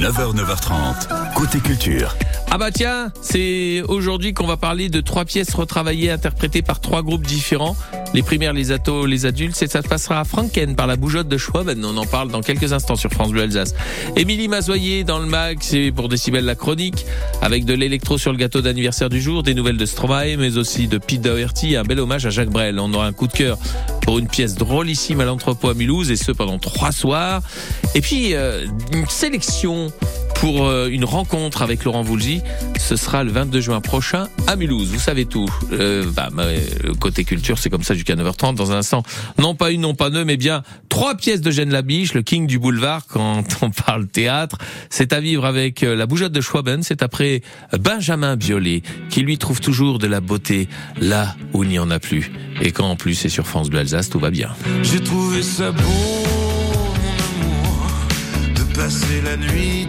9h, 9h30, côté culture. Ah bah tiens, c'est aujourd'hui qu'on va parler de trois pièces retravaillées interprétées par trois groupes différents. Les primaires, les atos, les adultes, et ça se passera à Franken par la bougeotte de Schwaben. On en parle dans quelques instants sur France Bleu Alsace. Émilie Mazoyer dans le mag, c'est pour Décibel la chronique, avec de l'électro sur le gâteau d'anniversaire du jour, des nouvelles de Stromae, mais aussi de Pete Doherty, un bel hommage à Jacques Brel. On aura un coup de cœur pour une pièce drôlissime à l'entrepôt à Mulhouse, et ce pendant trois soirs. Et puis, euh, une sélection pour euh, une rencontre avec Laurent Voulzy. Ce sera le 22 juin prochain à Mulhouse. Vous savez tout. Euh, bah, le côté culture, c'est comme ça jusqu'à 9h30. Dans un instant, non pas une, non pas deux, mais bien trois pièces de Gênes Labiche, le king du boulevard quand on parle théâtre. C'est à vivre avec euh, la bougeotte de Schwaben. C'est après Benjamin Biolay qui lui trouve toujours de la beauté là où il n'y en a plus. Et quand en plus c'est sur France Bleu Alsace, tout va bien. J'ai trouvé ça beau, mon amour, de passer la nuit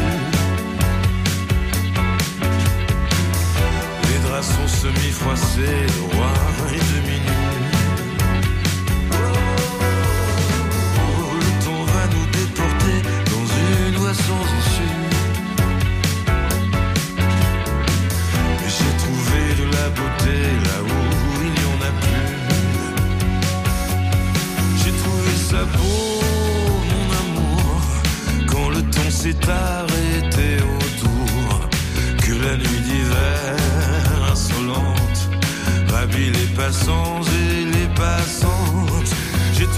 Les draps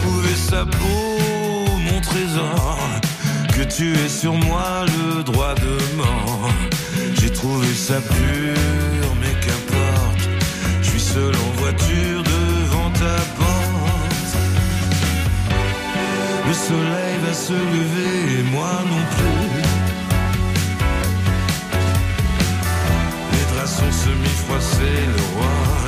trouvé ça beau, mon trésor, que tu aies sur moi le droit de mort. J'ai trouvé ça pur, mais qu'importe, je suis seul en voiture devant ta porte. Le soleil va se lever et moi non plus. Les draps sont semi-froissés, le roi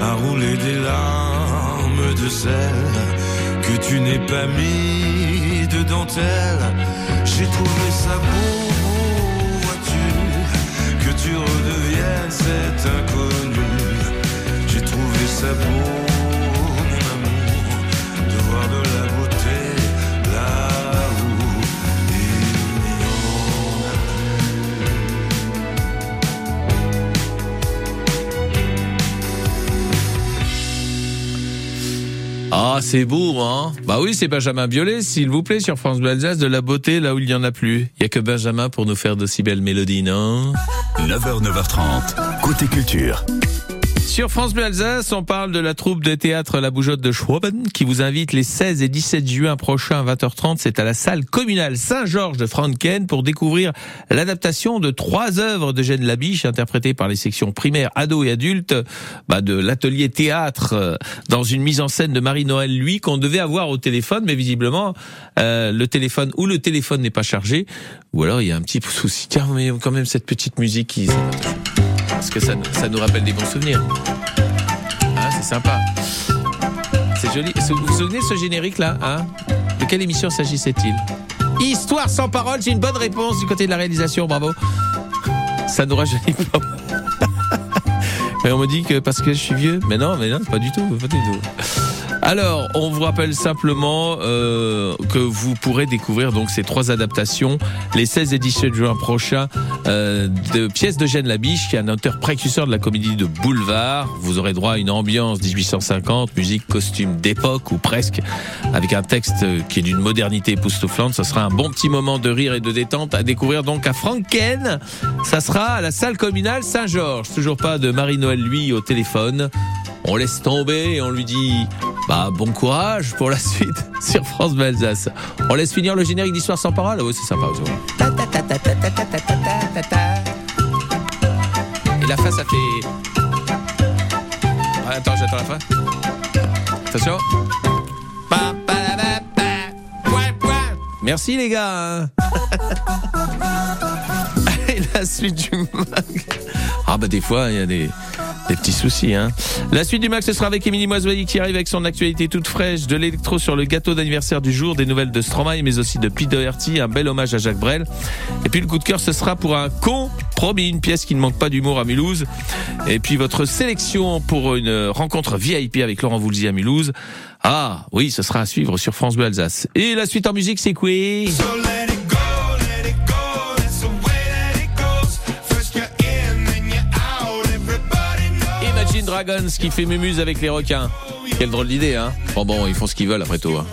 à rouler des larmes de sel que tu n'es pas mis de dentelle. J'ai trouvé ça beau, vois-tu, que tu redeviennes cet inconnu. J'ai trouvé ça beau, Ah, c'est beau, hein Bah oui, c'est Benjamin Biolay, s'il vous plaît, sur France Bleu Alsace, de la beauté là où il n'y en a plus. Il y a que Benjamin pour nous faire de si belles mélodies, non? 9h, 9h30, côté culture. Sur France Bleu Alsace, on parle de la troupe de théâtre La Bougeotte de Schwaben qui vous invite les 16 et 17 juin prochains à 20h30. C'est à la salle communale Saint-Georges de Franken pour découvrir l'adaptation de trois œuvres de Gênes Labiche interprétées par les sections primaires, ados et adultes bah, de l'atelier théâtre euh, dans une mise en scène de Marie-Noël lui qu'on devait avoir au téléphone, mais visiblement euh, le téléphone ou le téléphone n'est pas chargé ou alors il y a un petit souci. Tiens, mais quand même cette petite musique qui parce que ça, nous rappelle des bons souvenirs. Ah, c'est sympa. C'est joli. Vous vous souvenez de ce générique là hein? De quelle émission s'agissait-il? Histoire sans parole, j'ai une bonne réponse du côté de la réalisation, bravo. Ça nous rajeunit pas. Mais on me dit que parce que je suis vieux. Mais non, mais non, pas du tout, pas du tout. Alors, on vous rappelle simplement euh, que vous pourrez découvrir donc ces trois adaptations les 16 et 17 juin prochains euh, de pièces de Labiche, qui est un auteur précurseur de la comédie de boulevard. Vous aurez droit à une ambiance 1850, musique, costume d'époque ou presque, avec un texte qui est d'une modernité époustouflante. Ce sera un bon petit moment de rire et de détente à découvrir donc à Franken. Ça sera à la salle communale Saint-Georges. Toujours pas de Marie-Noël lui au téléphone. On laisse tomber et on lui dit bah bon courage pour la suite sur France Belsace. On laisse finir le générique d'histoire sans parole. Oui, c'est sympa. Et la fin, ça fait. Attends, j'attends la fin. Attention. Merci les gars. Et la suite du mag. Ah bah des fois, il y a des petits soucis. Hein. La suite du max, ce sera avec Émilie Moisevali qui arrive avec son actualité toute fraîche, de l'électro sur le gâteau d'anniversaire du jour, des nouvelles de Stromae, mais aussi de Pete un bel hommage à Jacques Brel. Et puis le coup de cœur, ce sera pour un con, promis, une pièce qui ne manque pas d'humour à Mulhouse. Et puis votre sélection pour une rencontre VIP avec Laurent Voulzy à Mulhouse. Ah oui, ce sera à suivre sur France Bleu Alsace. Et la suite en musique, c'est quoi Qui fait mémuse avec les requins. Quelle drôle d'idée, hein Bon, bon, ils font ce qu'ils veulent après tout. Hein.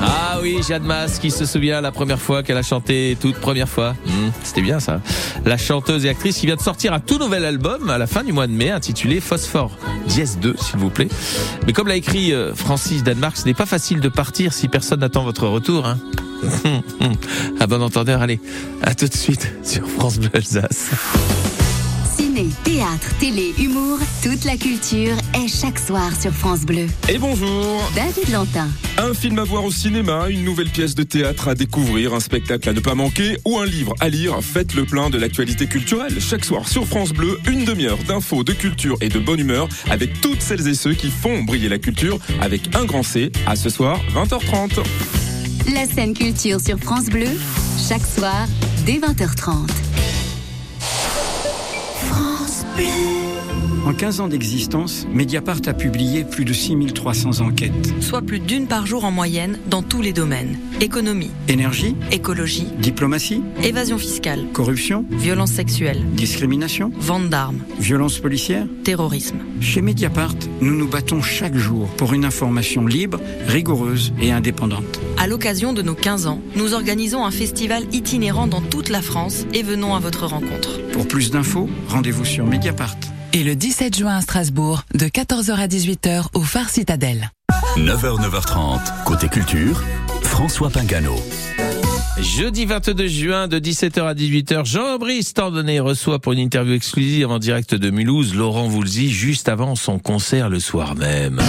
Ah oui, Jeanne qui se souvient la première fois qu'elle a chanté toute première fois. Hmm, c'était bien ça. La chanteuse et actrice qui vient de sortir un tout nouvel album à la fin du mois de mai intitulé Phosphore Dièse 2 s'il vous plaît. Mais comme l'a écrit euh, Francis Danemark, ce n'est pas facile de partir si personne n'attend votre retour. Hein. à bon entendeur, allez, à tout de suite sur France Bleu Alsace théâtre, télé, humour, toute la culture est chaque soir sur France Bleu. Et bonjour David Lantin. Un film à voir au cinéma, une nouvelle pièce de théâtre à découvrir, un spectacle à ne pas manquer ou un livre à lire, faites le plein de l'actualité culturelle. Chaque soir sur France Bleu, une demi-heure d'infos, de culture et de bonne humeur avec toutes celles et ceux qui font briller la culture avec un grand C. À ce soir, 20h30. La scène culture sur France Bleu, chaque soir, dès 20h30. 你 En 15 ans d'existence, Mediapart a publié plus de 6300 enquêtes. Soit plus d'une par jour en moyenne dans tous les domaines. Économie. Énergie. Écologie. Diplomatie. Évasion fiscale. Corruption. Violence sexuelle. Discrimination. Vente d'armes. Violence policière. Terrorisme. Chez Mediapart, nous nous battons chaque jour pour une information libre, rigoureuse et indépendante. À l'occasion de nos 15 ans, nous organisons un festival itinérant dans toute la France et venons à votre rencontre. Pour plus d'infos, rendez-vous sur Mediapart et le 17 juin à Strasbourg, de 14h à 18h au Phare Citadelle. 9h, 9h30, côté culture, François Pingano. Jeudi 22 juin de 17h à 18h, Jean-Brice Tandonnet reçoit pour une interview exclusive en direct de Mulhouse Laurent Voulzy juste avant son concert le soir même.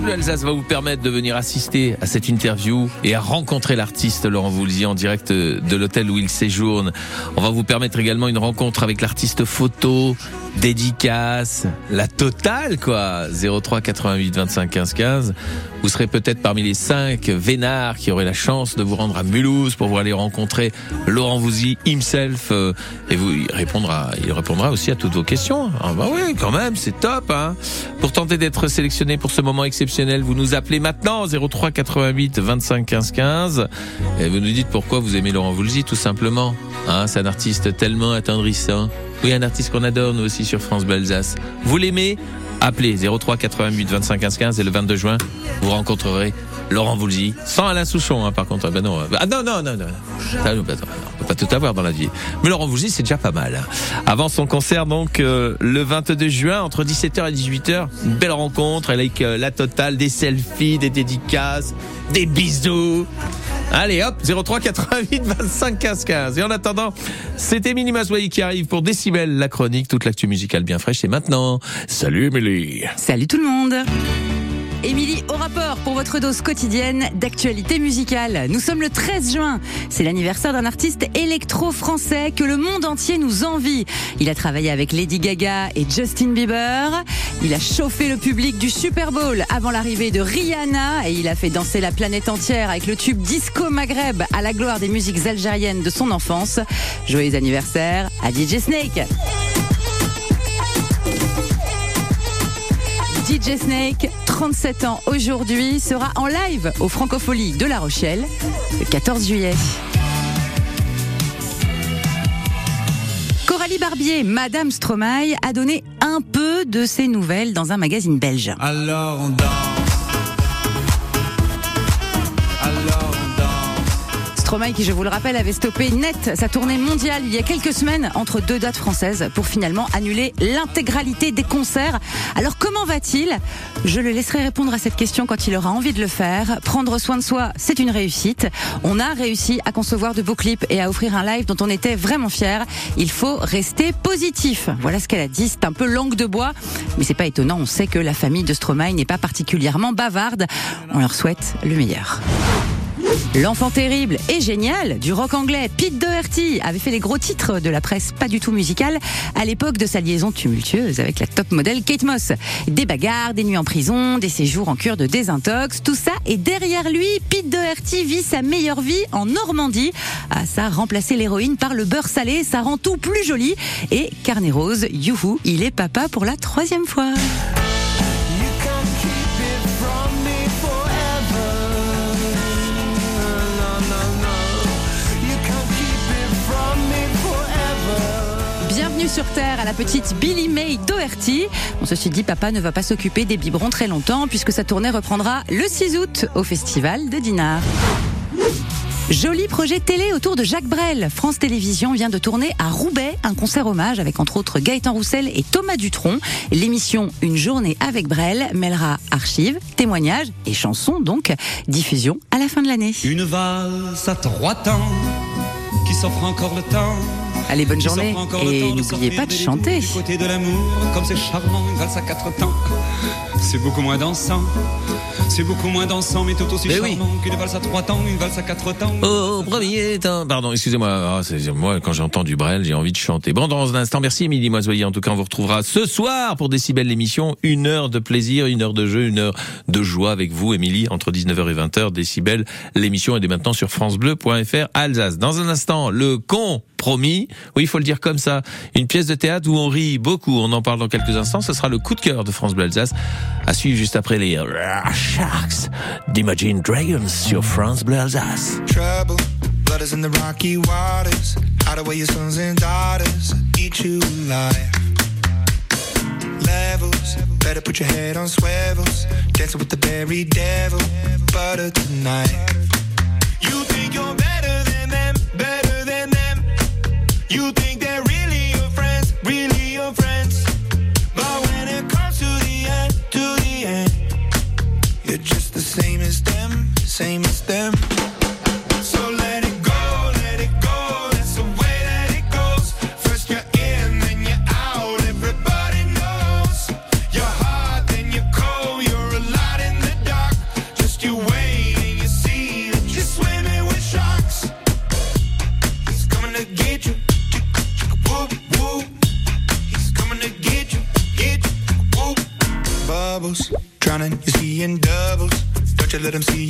Bleu Alsace va vous permettre de venir assister à cette interview et à rencontrer l'artiste Laurent Voulzy en direct de l'hôtel où il séjourne. On va vous permettre également une rencontre avec l'artiste photo, dédicace, la totale quoi. 03 88 25 15 15. Vous serez peut-être parmi les cinq vénards qui auraient la chance de vous rendre à Mulhouse pour vous aller rencontrer Laurent Voulzy himself euh, et vous il répondra, il répondra aussi à toutes vos questions. Ah bah oui, quand même, c'est top. Hein pour tenter d'être sélectionné pour ce moment exceptionnel, vous nous appelez maintenant 03 88 25 15 15 et vous nous dites pourquoi vous aimez Laurent Voulzy tout simplement. Hein, c'est un artiste tellement attendrissant. Oui, un artiste qu'on adore nous aussi sur France Belsace. Vous l'aimez? Appelez 03 88 25 15 15 et le 22 juin, vous rencontrerez Laurent Voulzy, sans Alain Souchon, hein, par contre. Ah, ben non, ah non, non, non, non. Ça, on peut pas tout avoir dans la vie. Mais Laurent Voulzy, c'est déjà pas mal. Avant son concert, donc, euh, le 22 juin, entre 17h et 18h, une belle rencontre avec euh, la totale, des selfies, des dédicaces, des bisous. Allez hop, 03 88 25 15 15. Et en attendant, c'est Émilie Masway qui arrive pour Décibel, la chronique, toute l'actu musicale bien fraîche. Et maintenant, salut Émilie. Salut tout le monde. Émilie au rapport pour votre dose quotidienne d'actualité musicale. Nous sommes le 13 juin. C'est l'anniversaire d'un artiste électro-français que le monde entier nous envie. Il a travaillé avec Lady Gaga et Justin Bieber. Il a chauffé le public du Super Bowl avant l'arrivée de Rihanna et il a fait danser la planète entière avec le tube Disco Maghreb à la gloire des musiques algériennes de son enfance. Joyeux anniversaire à DJ Snake. DJ Snake, 37 ans aujourd'hui, sera en live au Francofolie de La Rochelle le 14 juillet. Coralie Barbier, Madame Stromae, a donné un peu de ses nouvelles dans un magazine belge. Alors on. Stromae, qui je vous le rappelle, avait stoppé net sa tournée mondiale il y a quelques semaines entre deux dates françaises pour finalement annuler l'intégralité des concerts. Alors comment va-t-il? Je le laisserai répondre à cette question quand il aura envie de le faire. Prendre soin de soi, c'est une réussite. On a réussi à concevoir de beaux clips et à offrir un live dont on était vraiment fiers. Il faut rester positif. Voilà ce qu'elle a dit. C'est un peu langue de bois, mais c'est pas étonnant. On sait que la famille de Stromae n'est pas particulièrement bavarde. On leur souhaite le meilleur. L'enfant terrible et génial du rock anglais Pete Doherty avait fait les gros titres de la presse pas du tout musicale à l'époque de sa liaison tumultueuse avec la top modèle Kate Moss. Des bagarres, des nuits en prison, des séjours en cure de désintox, tout ça et derrière lui, Pete Doherty vit sa meilleure vie en Normandie. Ah ça, remplacer l'héroïne par le beurre salé, ça rend tout plus joli. Et carnet rose, youhou, il est papa pour la troisième fois. Bienvenue sur Terre à la petite Billy May Doherty. On se dit, papa ne va pas s'occuper des biberons très longtemps puisque sa tournée reprendra le 6 août au festival de Dinard. Joli projet télé autour de Jacques Brel. France Télévisions vient de tourner à Roubaix un concert hommage avec entre autres Gaëtan Roussel et Thomas Dutronc. L'émission Une journée avec Brel mêlera archives, témoignages et chansons donc. Diffusion à la fin de l'année. Une valse à trois temps qui s'offre encore le temps. Allez, bonne journée et n'oubliez pas de chanter. Du côté de l'amour, comme c'est charmant, une valse à quatre temps. C'est beaucoup moins dansant. C'est beaucoup moins dansant, mais tout aussi Mais oui. charmant qu'une valse à trois temps, une valse à quatre temps. Au premier temps. Pardon, excusez-moi. C'est- moi, quand j'entends du Brel, j'ai envie de chanter. Bon, dans un instant, merci Émilie Moisoyer. En tout cas, on vous retrouvera ce soir pour Décibel l'émission. Une heure de plaisir, une heure de jeu, une heure de joie avec vous, Émilie, entre 19h et 20h. Décibel, l'émission est dès maintenant sur francebleu.fr Alsace. Dans un instant, le compromis. Oui, il faut le dire comme ça. Une pièce de théâtre où on rit beaucoup. On en parle dans quelques instants. Ce sera le coup de cœur de France Bleu Alsace. À suivre juste après les Sharks d'Imagine Dragons sur France Bleu Alsace. trouble. Blood is in the rocky waters. Hide away your sons and daughters. Eat you alive. Levels. Better put your head on swivels. Dancing with the very devil. Butter tonight. You think you're better than them, better. You think they're really your friends, really your friends. But when it comes to the end, to the end, you're just the same as them, same as them.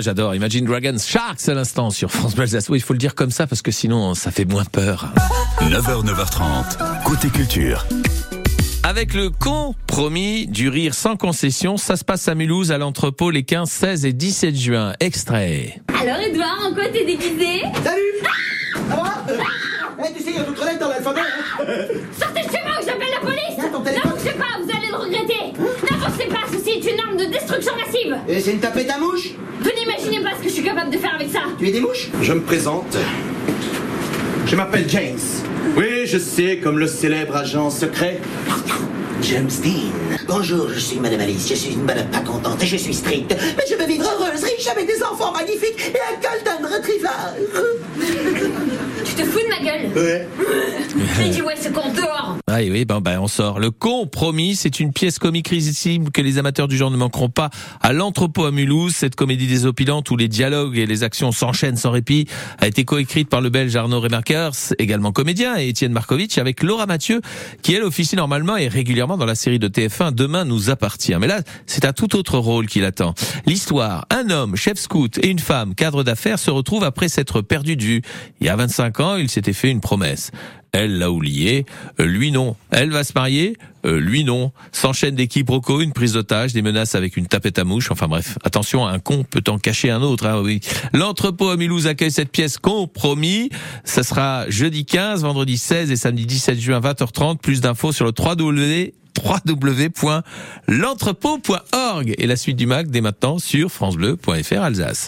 Oh, j'adore. Imagine Dragons Sharks à l'instant sur France Bleu Alsace. Oui, il faut le dire comme ça parce que sinon ça fait moins peur. 9h, 9h30, côté culture. Avec le compromis du rire sans concession, ça se passe à Mulhouse à l'entrepôt les 15, 16 et 17 juin. Extrait. Alors Edouard, en quoi t'es déguisé? Salut Ça va? Eh, tu sais, il y a d'autres lettres dans l'alphabet. hein. Sortez de chez moi ou j'appelle la police ton téléphone. N'avancez pas, vous allez le regretter N'avancez pas, ceci est une arme de destruction massive Et c'est une tapette à mouche Vous n'imaginez pas ce que je suis capable de faire avec ça Tu es des mouches Je me présente. Je m'appelle James. Oui, je sais, comme le célèbre agent secret. James Dean. Bonjour, je suis Madame Alice. Je suis une madame pas contente et je suis stricte. Mais je veux vivre heureuse, riche, avec des enfants magnifiques et un golden retriever. Tu te fous de ma gueule Ouais. J'ai dit ouais, ce con dehors Ah oui, oui, ben, ben, on sort. Le compromis, c'est une pièce comique risible que les amateurs du genre ne manqueront pas à l'entrepôt à Mulhouse. Cette comédie désopilante où les dialogues et les actions s'enchaînent sans répit a été coécrite par le belge Arnaud Remarquers, également comédien, et Étienne Markovitch avec Laura Mathieu, qui elle officie normalement et régulièrement dans la série de TF1 Demain nous appartient. Mais là, c'est un tout autre rôle qui l'attend. L'histoire, un homme, chef scout, et une femme, cadre d'affaires, se retrouvent après s'être perdus de vue. Il y a 25 ans, il s'était fait une promesse. Elle l'a oublié, euh, lui non. Elle va se marier, euh, lui non. S'enchaînent des quiproquos, une prise d'otage, des menaces avec une tapette à mouche. Enfin bref, attention, un con peut en cacher un autre. Hein. L'entrepôt à Mulhouse accueille cette pièce compromis. Ça sera jeudi 15, vendredi 16 et samedi 17 juin 20h30. Plus d'infos sur le 3W www.l'entrepôt.org et la suite du MAC dès maintenant sur francebleu.fr Alsace.